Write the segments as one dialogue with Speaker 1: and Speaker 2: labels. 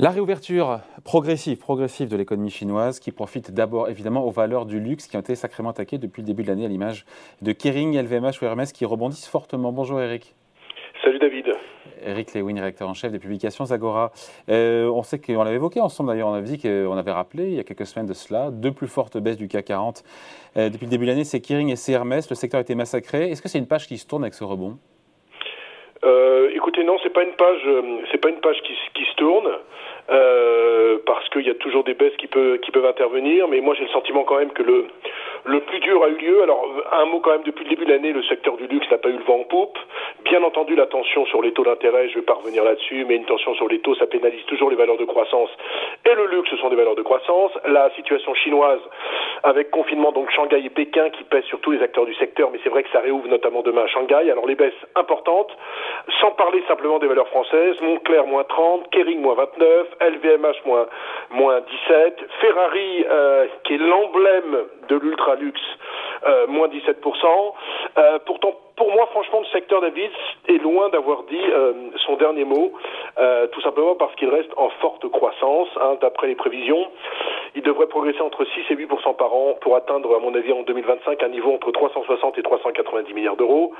Speaker 1: La réouverture progressive, progressive de l'économie chinoise qui profite d'abord évidemment aux valeurs du luxe qui ont été sacrément attaquées depuis le début de l'année à l'image de Kering, LVMH ou Hermès qui rebondissent fortement. Bonjour Eric.
Speaker 2: Salut David.
Speaker 1: Eric Lewin, rédacteur en chef des publications Zagora. Euh, on sait qu'on l'avait évoqué ensemble d'ailleurs, on avait dit qu'on avait rappelé il y a quelques semaines de cela, deux plus fortes baisses du CAC 40 euh, depuis le début de l'année, c'est Kering et c'est Hermès, le secteur a été massacré. Est-ce que c'est une page qui se tourne avec ce rebond?
Speaker 2: Euh, écoutez, non, c'est pas une page, c'est pas une page qui, qui se tourne. Euh, parce qu'il y a toujours des baisses qui, peut, qui peuvent intervenir, mais moi j'ai le sentiment quand même que le, le plus dur a eu lieu. Alors, un mot quand même, depuis le début de l'année, le secteur du luxe n'a pas eu le vent en poupe. Bien entendu, la tension sur les taux d'intérêt, je vais pas revenir là-dessus, mais une tension sur les taux, ça pénalise toujours les valeurs de croissance. Et le luxe, ce sont des valeurs de croissance. La situation chinoise, avec confinement, donc Shanghai et Pékin, qui pèsent sur tous les acteurs du secteur, mais c'est vrai que ça réouvre notamment demain à Shanghai. Alors, les baisses importantes, sans parler simplement des valeurs françaises, Montclair moins 30, Kering moins 29, LVMH moins, moins 17, Ferrari, euh, qui est l'emblème de l'ultra-luxe, euh, moins 17%. Euh, pourtant, pour moi, franchement, le secteur David est loin d'avoir dit euh, son dernier mot, tout simplement parce qu'il reste en forte croissance. Hein, D'après les prévisions, il devrait progresser entre 6 et 8% par an pour atteindre, à mon avis, en 2025, un niveau entre 360 et 390 milliards d'euros.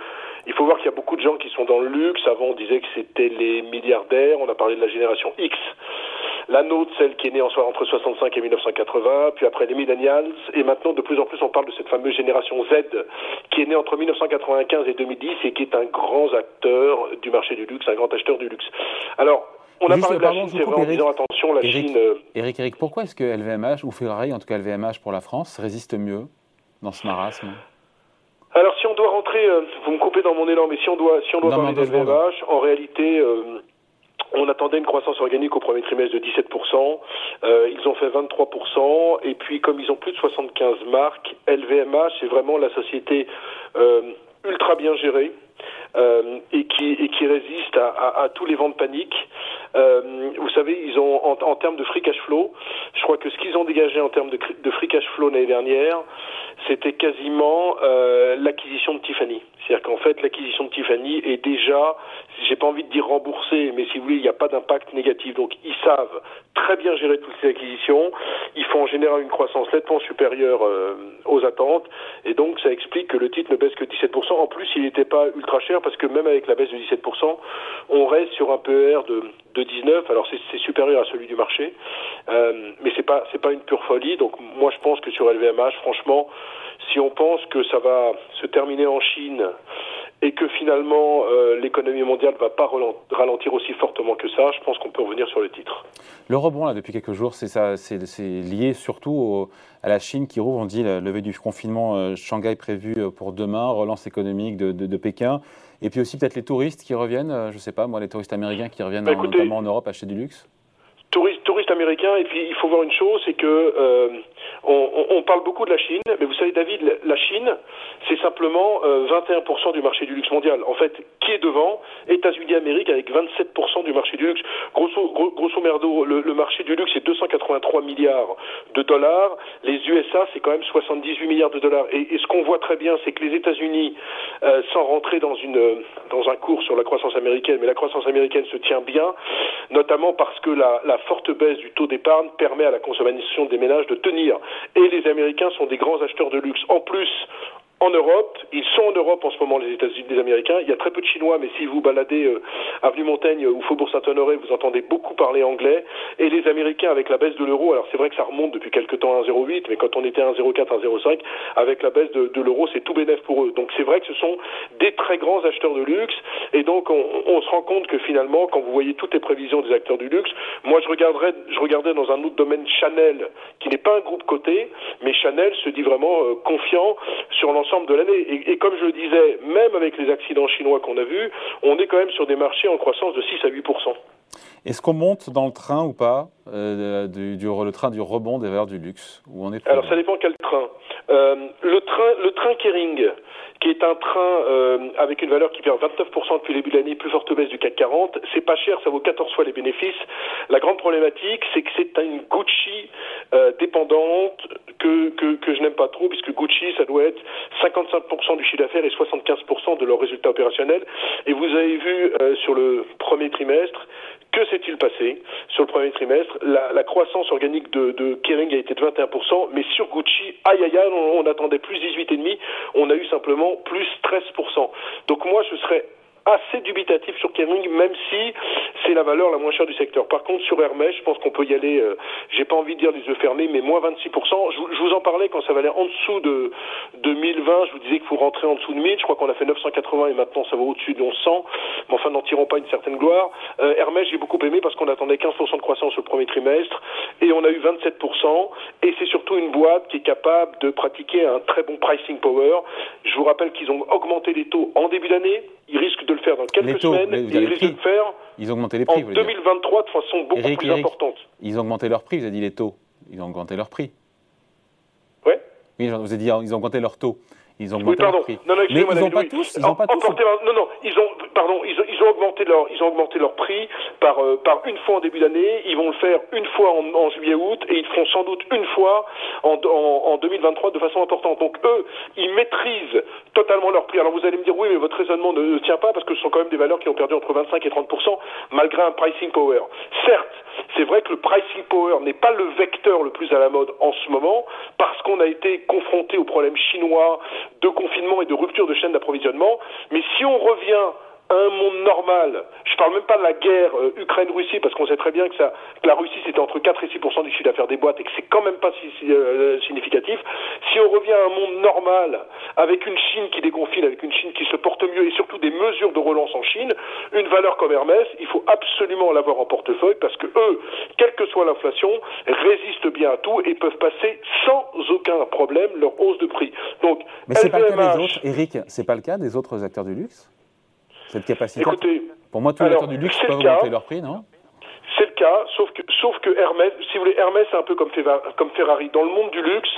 Speaker 2: Il faut voir qu'il y a beaucoup de gens qui sont dans le luxe. Avant, on disait que c'était les milliardaires. On a parlé de la génération X la nôtre, celle qui est née en entre 65 et 1980, puis après les millennials, et maintenant de plus en plus on parle de cette fameuse génération Z qui est née entre 1995 et 2010 et qui est un grand acteur du marché du luxe, un grand acheteur du luxe. Alors, on a parlé de la Chine, c'est vrai, en disant attention, la Chine.
Speaker 1: Eric, euh, Eric, pourquoi est-ce que LVMH ou Ferrari, en tout cas LVMH pour la France, résiste mieux dans ce marasme?
Speaker 2: Alors si on doit rentrer, euh, vous me coupez dans mon élan, mais si on doit, si on doit parler d'LVMH, en réalité, euh, on attendait une croissance organique au premier trimestre de 17%. Euh, ils ont fait 23%. Et puis, comme ils ont plus de 75 marques, LVMH, c'est vraiment la société euh, ultra bien gérée. Euh, et, qui, résiste à, tous les vents de panique. Euh, vous savez, ils ont en, termes de free cash flow, je crois que ce qu'ils ont dégagé en termes de, de free cash flow l'année dernière, c'était quasiment l'acquisition de Tiffany. C'est-à-dire qu'en fait, l'acquisition de Tiffany est déjà, j'ai pas envie de dire remboursée, mais si vous voulez, il n'y a pas d'impact négatif. Donc, ils savent très bien gérer toutes ces acquisitions. Ils font en général une croissance nettement supérieure euh, aux attentes, et donc ça explique que le titre ne baisse que 17%. En plus, il n'était pas ultra cher parce que même avec la baisse de 17%, on reste sur un PER de, de 19. Alors c'est supérieur à celui du marché, euh, mais c'est pas c'est pas une pure folie. Donc moi je pense que sur LVMH, franchement, si on pense que ça va se terminer en Chine et que finalement euh, l'économie mondiale ne va pas ralentir aussi fortement que ça, je pense qu'on peut revenir sur le titre.
Speaker 1: Le rebond là depuis quelques jours, c'est ça, c'est lié surtout à la Chine qui rouvre. On dit la levée du confinement euh, Shanghai prévu euh, pour demain, relance économique de, de, de Pékin, et puis aussi peut-être les touristes qui reviennent. je ne sais pas moi, les touristes américains qui reviennent bah, notamment en Europe acheter du luxe.
Speaker 2: Touristes, touristes américains, et puis il faut voir une chose, c'est que on, parle beaucoup de la Chine, mais vous savez, David, la Chine, c'est simplement euh, 21% du marché du luxe mondial. En fait, qui est devant? États-Unis, Amérique, avec 27% du marché du luxe. Grosso, grosso merdo, le, marché du luxe, c'est 283 milliards de dollars. Les USA, c'est quand même 78 milliards de dollars. Et, ce qu'on voit très bien, c'est que les États-Unis, euh, sans rentrer dans, un cours sur la croissance américaine, mais la croissance américaine se tient bien, notamment parce que la forte baisse du taux d'épargne permet à la consommation des ménages de tenir et les Américains sont des grands acheteurs de luxe. En plus, en Europe, ils sont en Europe en ce moment, les États-Unis, les Américains. Il y a très peu de Chinois, mais si vous baladez euh, avenue Montaigne ou Faubourg Saint-Honoré, vous entendez beaucoup parler anglais. Et les Américains, avec la baisse de l'euro, alors c'est vrai que ça remonte depuis quelques temps à 1,08, mais quand on était à 1,04, 1,05, avec la baisse de, l'euro, c'est tout bénéf pour eux. Donc c'est vrai que ce sont des très grands acheteurs de luxe. Et donc on, on, se rend compte que finalement, quand vous voyez toutes les prévisions des acteurs du luxe, moi je regarderais, je regardais dans un autre domaine Chanel, qui n'est pas un groupe coté, mais Chanel se dit vraiment euh, confiant sur l'ensemble de l'année. Et, et, comme je le disais, même avec les accidents chinois qu'on a vus, on est quand même sur des marchés en croissance de 6 à 8
Speaker 1: est-ce qu'on monte dans le train ou pas, euh, du, du, le train du rebond des valeurs du luxe? Où on est
Speaker 2: Alors ça dépend quel train. Euh, le train, le train Kering, qui est un train euh, avec une valeur qui perd 29% depuis le début de l'année, plus forte baisse du CAC 40. C'est pas cher, ça vaut 14 fois les bénéfices. La grande problématique, c'est que c'est une Gucci dépendante que, que, que je n'aime pas trop, puisque Gucci, ça doit être 55% du chiffre d'affaires et 75% de leurs résultats opérationnels. Et vous avez vu euh, sur le premier trimestre que s'est-il passé? Sur le premier trimestre la, la, croissance organique de, de, Kering a été de 21%, mais sur Gucci, aïe aïe aïe, on, attendait plus 18,5%, on a eu simplement plus 13%. Donc moi, je serais assez dubitatif sur Kering, même si c'est la valeur la moins chère du secteur. Par contre, sur Hermès, je pense qu'on peut y aller, euh, j'ai pas envie de dire les yeux fermés, mais moins 26%. Je, je, vous en parlais quand ça valait en dessous de, 2020, je vous disais qu'il faut rentrer en dessous de 1000, je crois qu'on a fait 980 et maintenant ça va au-dessus de 1100, mais enfin n'en tirons pas une certaine gloire. Euh, Hermès, j'ai beaucoup aimé parce qu'on attendait 15% de croissance au premier trimestre et on a eu 27%, et c'est surtout une boîte qui est capable de pratiquer un très bon pricing power. Je vous rappelle qu'ils ont augmenté les taux en début d'année, ils risquent de le faire dans quelques semaines, et ils risquent de le faire
Speaker 1: ils ont augmenté les prix,
Speaker 2: en 2023 de façon beaucoup plus importante.
Speaker 1: Ils ont augmenté leurs prix, vous avez dit les taux. Ils ont augmenté leurs prix.
Speaker 2: Oui
Speaker 1: Oui, vous avez dit ils ont augmenté leurs taux. Ils ont
Speaker 2: augmenté
Speaker 1: oui, leurs prix.
Speaker 2: Non, non,
Speaker 1: mais ils n'ont pas tous. Ils ont pas tous.
Speaker 2: Non, non, ils ont, pardon, ils ont, ils ont augmenté leur, ils ont augmenté leur prix par, euh, par une fois en début d'année. Ils vont le faire une fois en, en juillet-août et ils feront sans doute une fois en, en, en 2023 de façon importante. Donc eux, ils maîtrisent totalement leur prix. Alors vous allez me dire oui, mais votre raisonnement ne, ne tient pas parce que ce sont quand même des valeurs qui ont perdu entre 25 et 30 malgré un pricing power. Certes, c'est vrai que le pricing power n'est pas le vecteur le plus à la mode en ce moment parce qu'on a été confronté aux problèmes chinois de confinement et de rupture de chaîne d'approvisionnement. Mais si on revient un monde normal. Je parle même pas de la guerre euh, Ukraine-Russie parce qu'on sait très bien que, la Russie c'était entre 4 et 6% du chiffre d'affaires des boîtes et que c'est quand même pas euh, significatif. Si on revient à un monde normal avec une Chine qui déconfine, avec une Chine qui se porte mieux et surtout des mesures de relance en Chine, une valeur comme Hermès, il faut absolument l'avoir en portefeuille parce que eux, que soit l'inflation, résistent bien à tout et peuvent passer sans aucun problème leur hausse de prix. Donc,
Speaker 1: mais c'est pas le cas des autres, Eric, c'est pas le cas des autres acteurs du luxe? Cette capacité?
Speaker 2: Écoutez,
Speaker 1: Pour moi, tous les acteurs du luxe peuvent augmenter leur prix, non?
Speaker 2: C'est le cas, sauf que, sauf que Hermès, si vous voulez, Hermès, c'est un peu comme, Ferrari. Dans le monde du luxe,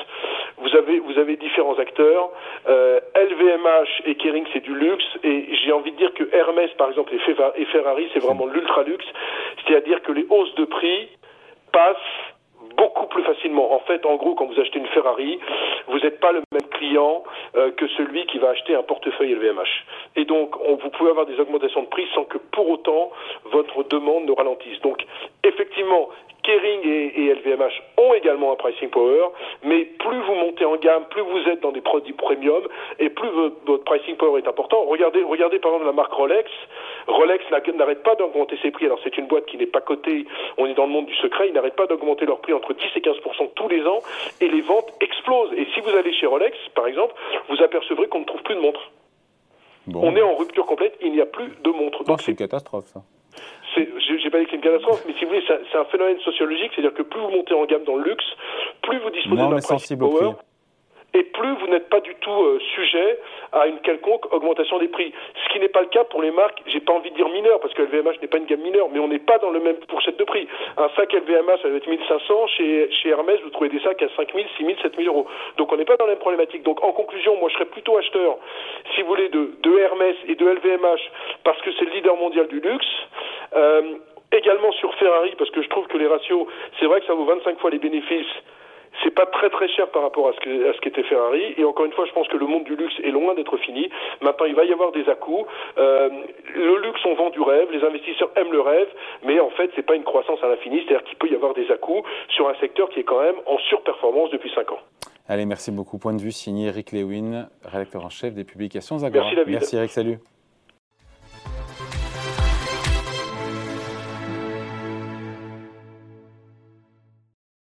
Speaker 2: vous avez, vous avez différents acteurs. Euh, LVMH et Kering, c'est du luxe. Et j'ai envie de dire que Hermès, par exemple, et Ferrari, c'est vraiment l'ultra luxe. C'est-à-dire que les hausses de prix passent beaucoup plus facilement. En fait, en gros, quand vous achetez une Ferrari, vous n'êtes pas le même client euh, que celui qui va acheter un portefeuille LVMH. Et donc, on, vous pouvez avoir des augmentations de prix sans que pour autant votre demande ne ralentisse. Donc, effectivement, Kering et, et, LVMH ont également un pricing power, mais plus vous montez en gamme, plus vous êtes dans des produits premium, et plus votre, votre pricing power est important. Regardez, regardez par exemple la marque Rolex. Rolex n'arrête pas d'augmenter ses prix. Alors c'est une boîte qui n'est pas cotée, on est dans le monde du secret, ils n'arrêtent pas d'augmenter leurs prix entre 10 et 15% tous les ans, et les ventes explosent. Et si vous allez chez Rolex, par exemple, vous apercevrez qu'on ne trouve plus de montres. Bon. On est en rupture complète, il n'y a plus de montres.
Speaker 1: Donc c'est une catastrophe ça
Speaker 2: j'ai pas dit que c'est une catastrophe, mais si vous voulez, c'est un phénomène sociologique, c'est-à-dire que plus vous montez en gamme dans le luxe, plus vous disposez d'un pricing power, et plus vous n'êtes pas du tout euh, sujet à une quelconque augmentation des prix. Ce qui n'est pas le cas pour les marques, j'ai pas envie de dire mineures, parce que LVMH n'est pas une gamme mineure, mais on n'est pas dans le même fourchette de prix. Un sac LVMH, ça va être 1500, chez, chez Hermès, vous trouvez des sacs à 5000, 6000, 7000 euros. Donc on n'est pas dans la même problématique. Donc en conclusion, moi je serais plutôt acheteur, si vous voulez, de, de Hermès et de LVMH, parce que c'est le leader mondial du luxe. Euh, également sur Ferrari, parce que je trouve que les ratios, c'est vrai que ça vaut 25 fois les bénéfices, c'est pas très très cher par rapport à ce, que, à ce qu'était Ferrari. Et encore une fois, je pense que le monde du luxe est loin d'être fini. Maintenant, il va y avoir des à-coups. Euh, le luxe, on vend du rêve. Les investisseurs aiment le rêve, mais en fait, c'est pas une croissance à l'infini. C'est-à-dire qu'il peut y avoir des à-coups sur un secteur qui est quand même en surperformance depuis 5 ans.
Speaker 1: Allez, merci beaucoup. Point de vue signé Eric Lewin, rédacteur en chef des publications Agora.
Speaker 2: Merci, David.
Speaker 1: Merci Eric, salut.